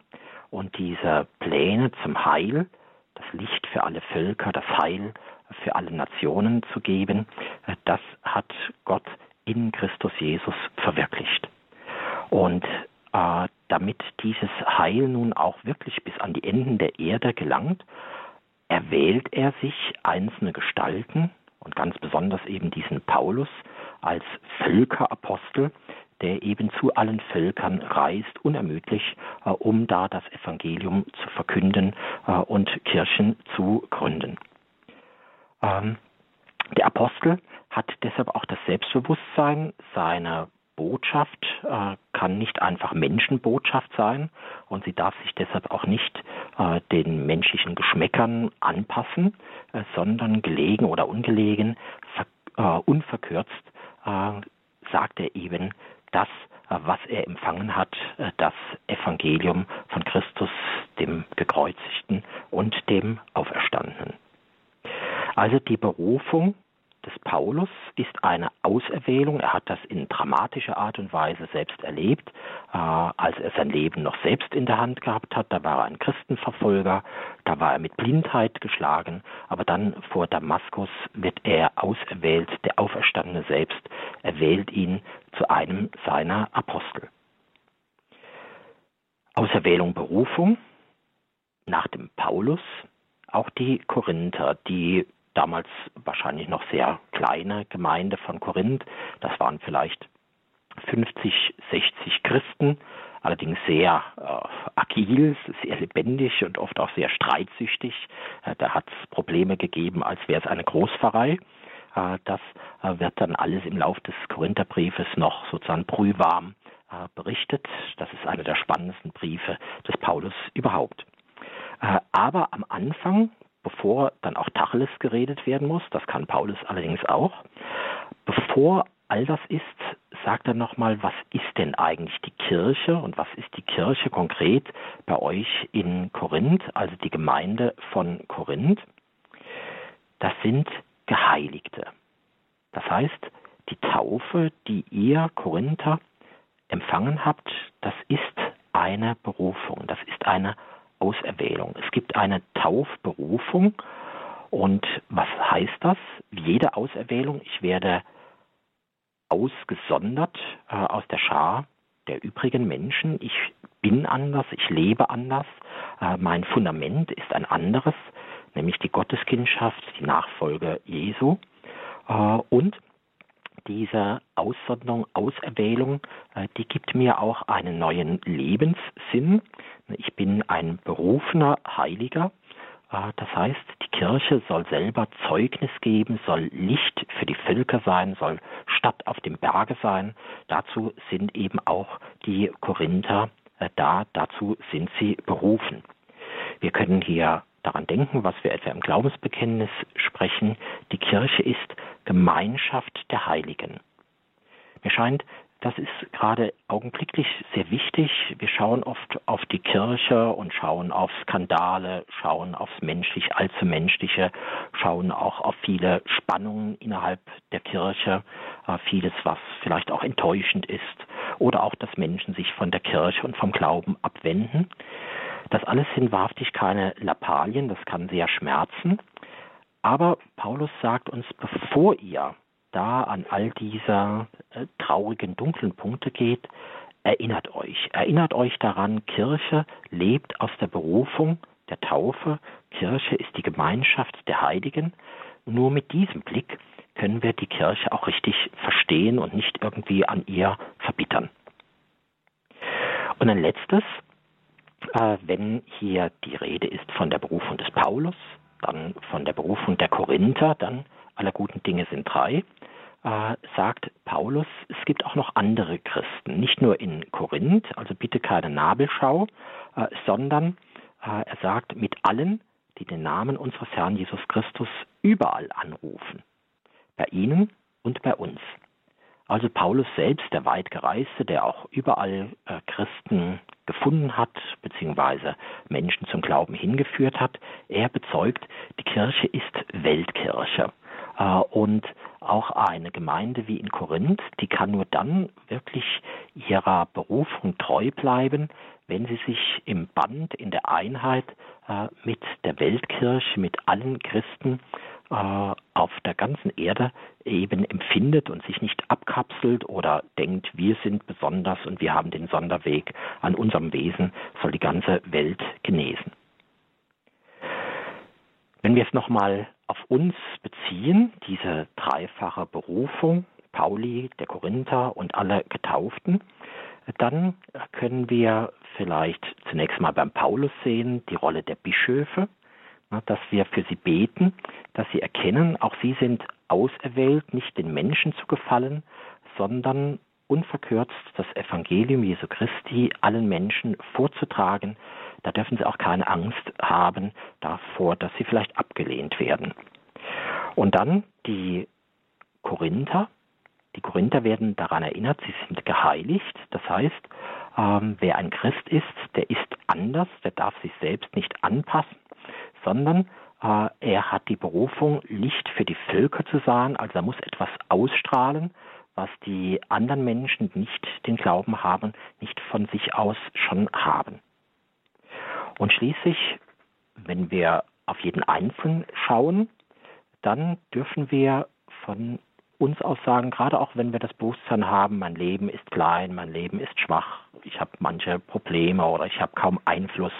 und diese Pläne zum Heil, das Licht für alle Völker, das Heil für alle Nationen zu geben, das hat Gott in Christus Jesus verwirklicht. Und äh, damit dieses Heil nun auch wirklich bis an die Enden der Erde gelangt, erwählt er sich einzelne Gestalten und ganz besonders eben diesen Paulus als Völkerapostel, der eben zu allen Völkern reist, unermüdlich, äh, um da das Evangelium zu verkünden äh, und Kirchen zu gründen. Ähm, der Apostel hat deshalb auch das Selbstbewusstsein, seine Botschaft äh, kann nicht einfach Menschenbotschaft sein und sie darf sich deshalb auch nicht äh, den menschlichen Geschmäckern anpassen, äh, sondern gelegen oder ungelegen, äh, unverkürzt äh, sagt er eben das, äh, was er empfangen hat, das Evangelium von Christus, dem Gekreuzigten und dem Auferstandenen. Also die Berufung des Paulus ist eine Auserwählung. Er hat das in dramatischer Art und Weise selbst erlebt, äh, als er sein Leben noch selbst in der Hand gehabt hat. Da war er ein Christenverfolger, da war er mit Blindheit geschlagen, aber dann vor Damaskus wird er auserwählt, der Auferstandene selbst erwählt ihn zu einem seiner Apostel. Auserwählung, Berufung nach dem Paulus, auch die Korinther, die damals wahrscheinlich noch sehr kleine Gemeinde von Korinth. Das waren vielleicht 50, 60 Christen, allerdings sehr äh, agil, sehr lebendig und oft auch sehr streitsüchtig. Äh, da hat es Probleme gegeben, als wäre es eine Großpfarrei. Äh, das äh, wird dann alles im Lauf des Korintherbriefes noch sozusagen brühwarm äh, berichtet. Das ist einer der spannendsten Briefe des Paulus überhaupt. Äh, aber am Anfang bevor dann auch Tacheles geredet werden muss, das kann Paulus allerdings auch, bevor all das ist, sagt er nochmal, was ist denn eigentlich die Kirche und was ist die Kirche konkret bei euch in Korinth, also die Gemeinde von Korinth? Das sind Geheiligte. Das heißt, die Taufe, die ihr Korinther empfangen habt, das ist eine Berufung, das ist eine Auserwählung. Es gibt eine Taufberufung. Und was heißt das? Jede Auserwählung, ich werde ausgesondert äh, aus der Schar der übrigen Menschen. Ich bin anders, ich lebe anders. Äh, mein Fundament ist ein anderes, nämlich die Gotteskindschaft, die Nachfolge Jesu. Äh, und diese Aussonderung, Auserwählung, äh, die gibt mir auch einen neuen Lebenssinn. Ich bin ein berufener Heiliger. Äh, das heißt, die Kirche soll selber Zeugnis geben, soll Licht für die Völker sein, soll Stadt auf dem Berge sein. Dazu sind eben auch die Korinther äh, da, dazu sind sie berufen. Wir können hier daran denken, was wir etwa im Glaubensbekenntnis sprechen. Die Kirche ist Gemeinschaft der Heiligen. Mir scheint, das ist gerade augenblicklich sehr wichtig. Wir schauen oft auf die Kirche und schauen auf Skandale, schauen aufs Menschliche, allzu Menschliche, schauen auch auf viele Spannungen innerhalb der Kirche, äh, vieles, was vielleicht auch enttäuschend ist, oder auch, dass Menschen sich von der Kirche und vom Glauben abwenden. Das alles sind wahrhaftig keine Lappalien, das kann sehr schmerzen. Aber Paulus sagt uns, bevor ihr da an all diese äh, traurigen, dunklen Punkte geht, erinnert euch. Erinnert euch daran, Kirche lebt aus der Berufung der Taufe. Kirche ist die Gemeinschaft der Heiligen. Nur mit diesem Blick können wir die Kirche auch richtig verstehen und nicht irgendwie an ihr verbittern. Und ein letztes, wenn hier die Rede ist von der Berufung des Paulus, dann von der Berufung der Korinther, dann aller guten Dinge sind drei, äh, sagt Paulus, es gibt auch noch andere Christen, nicht nur in Korinth, also bitte keine Nabelschau, äh, sondern er sagt, mit allen, die den Namen unseres Herrn Jesus Christus überall anrufen, bei ihnen und bei uns. Also Paulus selbst, der weit gereiste, der auch überall äh, Christen gefunden hat, beziehungsweise Menschen zum Glauben hingeführt hat, er bezeugt, die Kirche ist Weltkirche. Äh, und auch eine Gemeinde wie in Korinth, die kann nur dann wirklich ihrer Berufung treu bleiben, wenn sie sich im Band, in der Einheit äh, mit der Weltkirche, mit allen Christen auf der ganzen Erde eben empfindet und sich nicht abkapselt oder denkt, wir sind besonders und wir haben den Sonderweg. An unserem Wesen soll die ganze Welt genesen. Wenn wir es nochmal auf uns beziehen, diese dreifache Berufung, Pauli, der Korinther und alle Getauften, dann können wir vielleicht zunächst mal beim Paulus sehen, die Rolle der Bischöfe, dass wir für sie beten, dass sie erkennen, auch sie sind auserwählt, nicht den Menschen zu gefallen, sondern unverkürzt das Evangelium Jesu Christi allen Menschen vorzutragen. Da dürfen sie auch keine Angst haben davor, dass sie vielleicht abgelehnt werden. Und dann die Korinther. Die Korinther werden daran erinnert, sie sind geheiligt. Das heißt, ähm, wer ein Christ ist, der ist anders, der darf sich selbst nicht anpassen, sondern Äh, er hat die Berufung, Licht für die Völker zu sein, also er muss etwas ausstrahlen, was die anderen Menschen, die nicht den Glauben haben, nicht von sich aus schon haben. Und schließlich, wenn wir auf jeden Einzelnen schauen, dann dürfen wir von uns aus sagen, gerade auch wenn wir das Bewusstsein haben, mein Leben ist klein, mein Leben ist schwach, ich habe manche Probleme oder ich habe kaum Einfluss.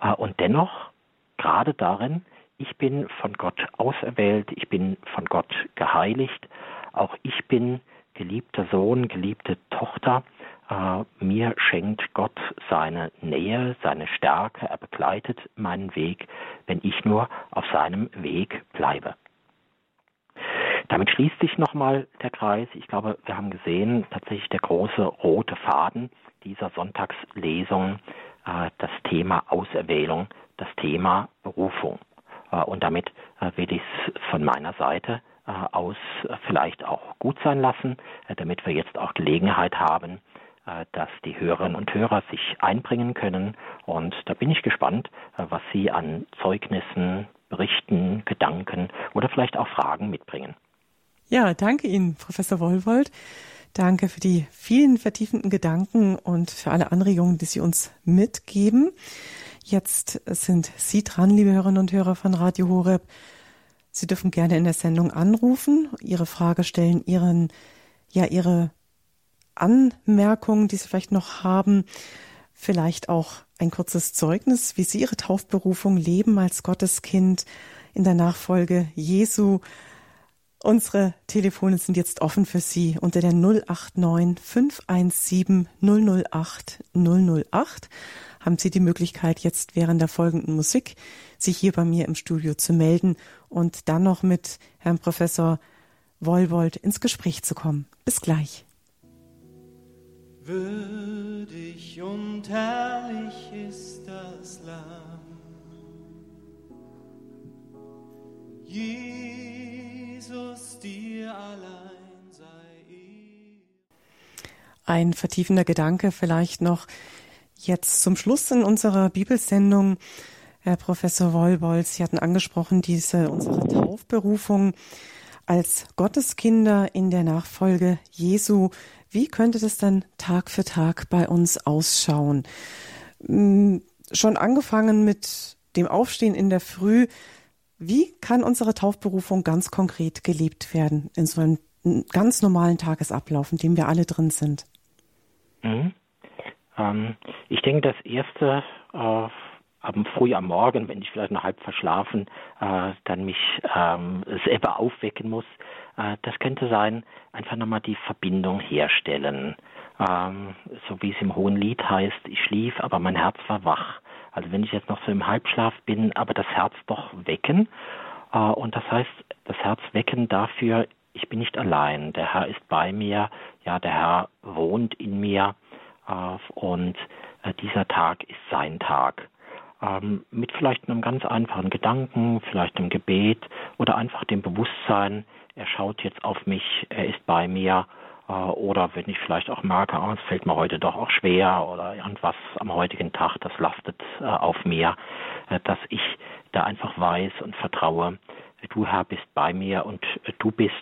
Äh, und dennoch, gerade darin, ich bin von Gott auserwählt, ich bin von Gott geheiligt, auch ich bin geliebter Sohn, geliebte Tochter. Äh, mir schenkt Gott seine Nähe, seine Stärke, er begleitet meinen Weg, wenn ich nur auf seinem Weg bleibe. Damit schließt sich nochmal der Kreis. Ich glaube, wir haben gesehen, tatsächlich der große rote Faden dieser Sonntagslesung, äh, das Thema Auserwählung, das Thema Berufung. Äh, und damit äh, will ich es von meiner Seite äh, aus vielleicht auch gut sein lassen, damit wir jetzt auch Gelegenheit haben, dass die Hörerinnen und Hörer sich einbringen können. Und da bin ich gespannt, was Sie an Zeugnissen, Berichten, Gedanken oder vielleicht auch Fragen mitbringen. Ja, danke Ihnen, Professor Wollwold. Danke für die vielen vertiefenden Gedanken und für alle Anregungen, die Sie uns mitgeben. Jetzt sind Sie dran, liebe Hörerinnen und Hörer von Radio Horeb. Sie dürfen gerne in der Sendung anrufen, Ihre Frage stellen, Ihren, ja, Ihre Anmerkungen, die Sie vielleicht noch haben, vielleicht auch ein kurzes Zeugnis, wie Sie Ihre Taufberufung leben als Gotteskind in der Nachfolge Jesu. Unsere Telefone sind jetzt offen für Sie unter der 089 517 008 008 haben Sie die Möglichkeit, jetzt während der folgenden Musik sich hier bei mir im Studio zu melden und dann noch mit Herrn Professor Wollwold ins Gespräch zu kommen. Bis gleich. Würdig und herrlich ist das Lamm. Jesus, dir allein sei Ein vertiefender Gedanke vielleicht noch Jetzt zum Schluss in unserer Bibelsendung, Herr Professor Wollbolz, Sie hatten angesprochen, diese unsere Taufberufung als Gotteskinder in der Nachfolge Jesu. Wie könnte das dann Tag für Tag bei uns ausschauen? Hm, schon angefangen mit dem Aufstehen in der Früh. Wie kann unsere Taufberufung ganz konkret gelebt werden in so einem ganz normalen Tagesablauf, in dem wir alle drin sind? Mhm. Ähm, ich denke, das erste äh, am früh am Morgen, wenn ich vielleicht noch halb verschlafen, äh, dann mich ähm, selber aufwecken muss, äh, das könnte sein, einfach nochmal die Verbindung herstellen. Ähm, so wie es im Hohen Lied heißt, ich schlief, aber mein Herz war wach. Also wenn ich jetzt noch so im Halbschlaf bin, aber das Herz doch wecken. Äh, und das heißt, das Herz wecken dafür, ich bin nicht allein. Der Herr ist bei mir. Ja, der Herr wohnt in mir und äh, dieser Tag ist sein Tag. Ähm, mit vielleicht einem ganz einfachen Gedanken, vielleicht einem Gebet oder einfach dem Bewusstsein, er schaut jetzt auf mich, er ist bei mir. Äh, oder wenn ich vielleicht auch merke, oh, es fällt mir heute doch auch schwer oder irgendwas am heutigen Tag, das lastet äh, auf mir, dass ich da einfach weiß und vertraue, du Herr bist bei mir und du bist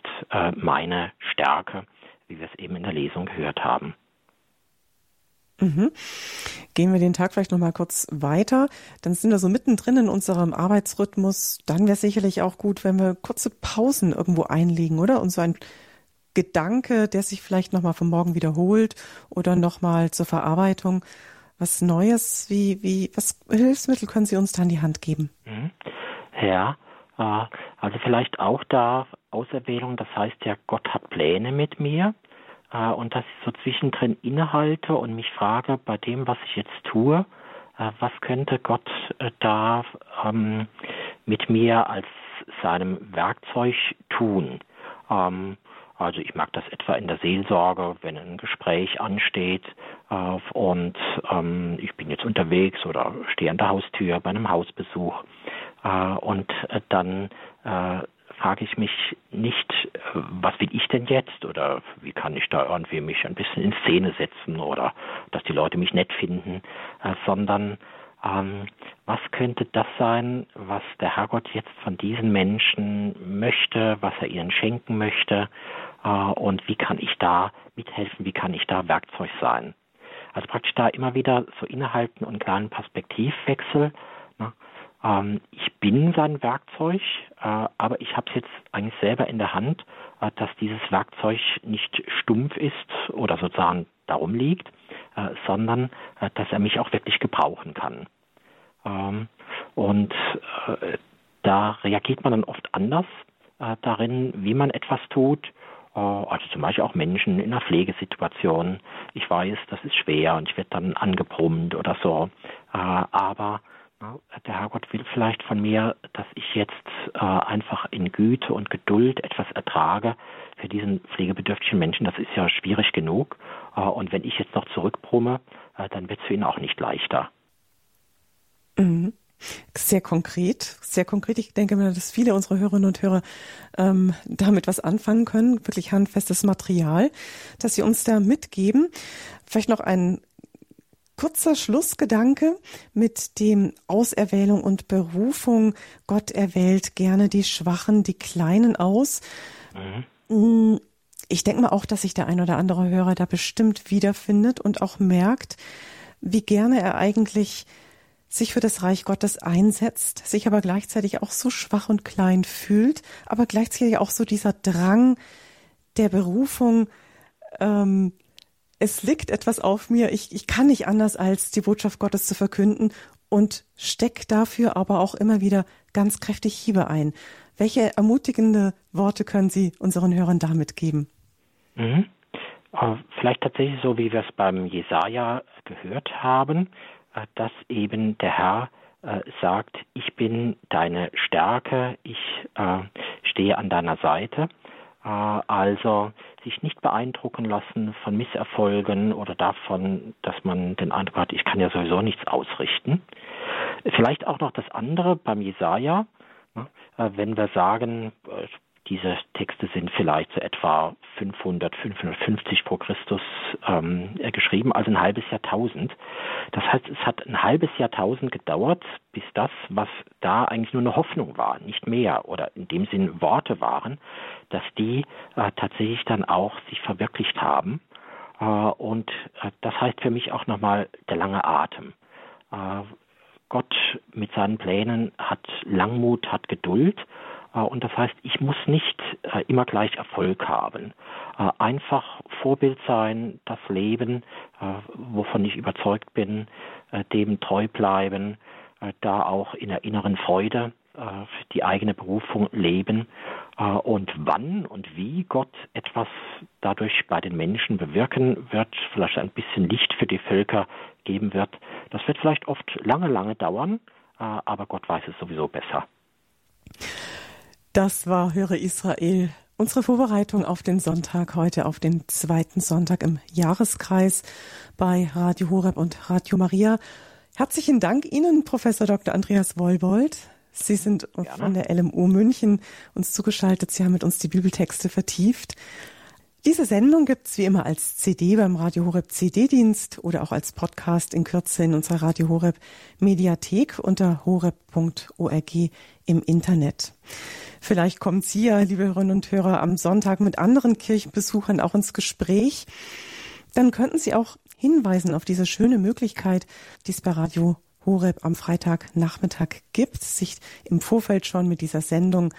meine Stärke, wie wir es eben in der Lesung gehört haben. Mhm. Gehen wir den Tag vielleicht noch mal kurz weiter. Dann sind wir so mittendrin in unserem Arbeitsrhythmus. Dann wäre es sicherlich auch gut, wenn wir kurze Pausen irgendwo einlegen, oder? Und so ein Gedanke, der sich vielleicht noch mal vom Morgen wiederholt oder noch mal zur Verarbeitung. Was Neues, wie, wie, was Hilfsmittel können Sie uns da in die Hand geben? Mhm. Ja, äh, also vielleicht auch da Auserwählung, das heißt ja, Gott hat Pläne mit mir äh, und dass ich so zwischendrin innehalte und mich frage, bei dem, was ich jetzt tue, äh, was könnte Gott da ähm, mit mir als seinem Werkzeug tun? Also ich mag das etwa in der Seelsorge, wenn ein Gespräch ansteht äh, und ähm, ich bin jetzt unterwegs oder stehe an der Haustür bei einem Hausbesuch äh, und äh, dann äh, frage ich mich nicht, was will ich denn jetzt oder wie kann ich da irgendwie mich ein bisschen in Szene setzen oder dass die Leute mich nett finden, äh, sondern ähm, was könnte das sein, was der Herrgott jetzt von diesen Menschen möchte, was er ihnen schenken möchte äh, und wie kann ich da mithelfen, wie kann ich da Werkzeug sein. Also praktisch da immer wieder so innehalten und einen kleinen Perspektivwechsel. Ne? Ähm, ich bin sein Werkzeug, äh, aber ich habe es jetzt eigentlich selber in der Hand, äh, dass dieses Werkzeug nicht stumpf ist oder sozusagen darum liegt, äh, sondern äh, dass er mich auch wirklich gebrauchen kann. Ähm, und äh, da reagiert man dann oft anders äh, darin, wie man etwas tut äh, also zum Beispiel auch Menschen in einer Pflegesituation. Ich weiß, das ist schwer und ich werde dann angebrummt oder so. Äh, aber der Herrgott will vielleicht von mir, dass ich jetzt äh, einfach in Güte und Geduld etwas ertrage für diesen pflegebedürftigen Menschen. Das ist ja schwierig genug. und wenn ich jetzt noch zurückbrumme, dann wird es für ihn auch nicht leichter. Mhm. Sehr konkret, sehr konkret. Ich denke mal, dass viele unserer Hörerinnen und Hörer ähm, damit was anfangen können. Wirklich handfestes Material, das Sie uns da mitgeben. Vielleicht noch ein kurzer Schlussgedanke mit dem Auserwählung und Berufung. Gott erwählt gerne die Schwachen, die Kleinen aus. Mhm. Ich denke mal auch, dass sich der ein oder andere Hörer da bestimmt wiederfindet und auch merkt, wie gerne er eigentlich sich für das Reich Gottes einsetzt, sich aber gleichzeitig auch so schwach und klein fühlt, aber gleichzeitig auch so dieser Drang der Berufung, ähm, es liegt etwas auf mir, ich, ich kann nicht anders als die Botschaft Gottes zu verkünden und steck dafür aber auch immer wieder ganz kräftig Hiebe ein. Welche ermutigende Worte können Sie unseren Hörern damit geben? Mhm. Äh, vielleicht tatsächlich so, wie wir es beim Jesaja gehört haben. Äh, dass eben der Herr äh, sagt, ich bin deine Stärke, ich äh, stehe an deiner Seite. Also sich nicht beeindrucken lassen von Misserfolgen oder davon, dass man den Eindruck hat, ich kann ja sowieso nichts ausrichten. Vielleicht auch noch das andere beim Jesaja, ne, wenn wir sagen, diese Texte sind vielleicht so etwa 500, 550 vor Christus ähm, geschrieben, also ein halbes Jahrtausend. Das heißt, es hat ein halbes Jahrtausend gedauert, bis das, was da eigentlich nur eine Hoffnung war, nicht mehr oder in dem Sinn Worte waren, dass die äh, tatsächlich dann auch sich verwirklicht haben. Äh, und äh, das heißt für mich auch nochmal der lange Atem. Äh, Gott mit seinen Plänen hat Langmut, hat Geduld äh, und das heißt, ich muss nicht äh, immer gleich Erfolg haben. Äh, einfach Vorbild sein, das Leben, wovon ich überzeugt bin, dem treu bleiben, da auch in der inneren Freude die eigene Berufung leben und wann und wie Gott etwas dadurch bei den Menschen bewirken wird, vielleicht ein bisschen Licht für die Völker geben wird. Das wird vielleicht oft lange, lange dauern, aber Gott weiß es sowieso besser. Das war Höre Israel. Unsere Vorbereitung auf den Sonntag, heute auf den zweiten Sonntag im Jahreskreis bei Radio Horeb und Radio Maria. Herzlichen Dank Ihnen, Professor Dr. Andreas Wollbold. Sie sind Gerne. von der LMU München uns zugeschaltet. Sie haben mit uns die Bibeltexte vertieft. Diese Sendung gibt's wie immer als CD beim Radio Horeb CD-Dienst oder auch als Podcast in Kürze in unserer Radio Horeb Mediathek unter horeb.org im Internet. Vielleicht kommen Sie ja, liebe Hörerinnen und Hörer, am Sonntag mit anderen Kirchenbesuchern auch ins Gespräch. Dann könnten Sie auch hinweisen auf diese schöne Möglichkeit, die es bei Radio Horeb am Freitagnachmittag gibt, sich im Vorfeld schon mit dieser Sendung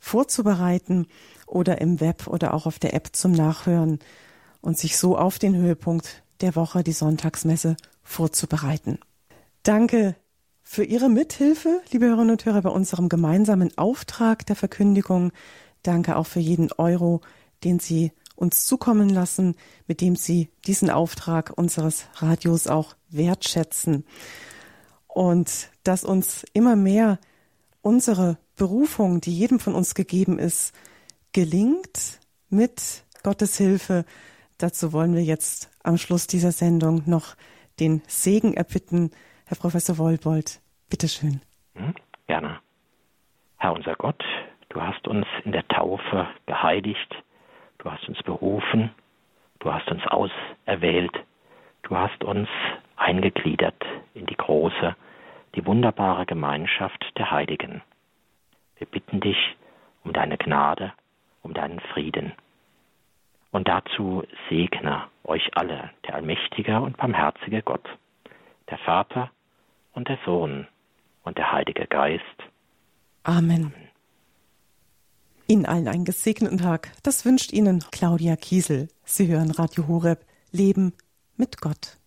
vorzubereiten oder im Web oder auch auf der App zum Nachhören und sich so auf den Höhepunkt der Woche, die Sonntagsmesse, vorzubereiten. Danke für Ihre Mithilfe, liebe Hörerinnen und Hörer, bei unserem gemeinsamen Auftrag der Verkündigung. Danke auch für jeden Euro, den Sie uns zukommen lassen, mit dem Sie diesen Auftrag unseres Radios auch wertschätzen. Und dass uns immer mehr unsere Berufung, die jedem von uns gegeben ist, gelingt mit Gottes Hilfe. Dazu wollen wir jetzt am Schluss dieser Sendung noch den Segen erbitten, Herr Professor Wollbold, bitteschön. Hm, gerne. Herr unser Gott, du hast uns in der Taufe geheiligt, du hast uns berufen, du hast uns auserwählt, du hast uns eingegliedert in die große die wunderbare Gemeinschaft der Heiligen. Wir bitten dich um deine Gnade, um deinen Frieden. Und dazu segne euch alle der allmächtige und barmherzige Gott, der Vater und der Sohn und der Heilige Geist. Amen. Ihnen allen einen gesegneten Tag. Das wünscht Ihnen Claudia Kiesel. Sie hören Radio Horeb. Leben mit Gott.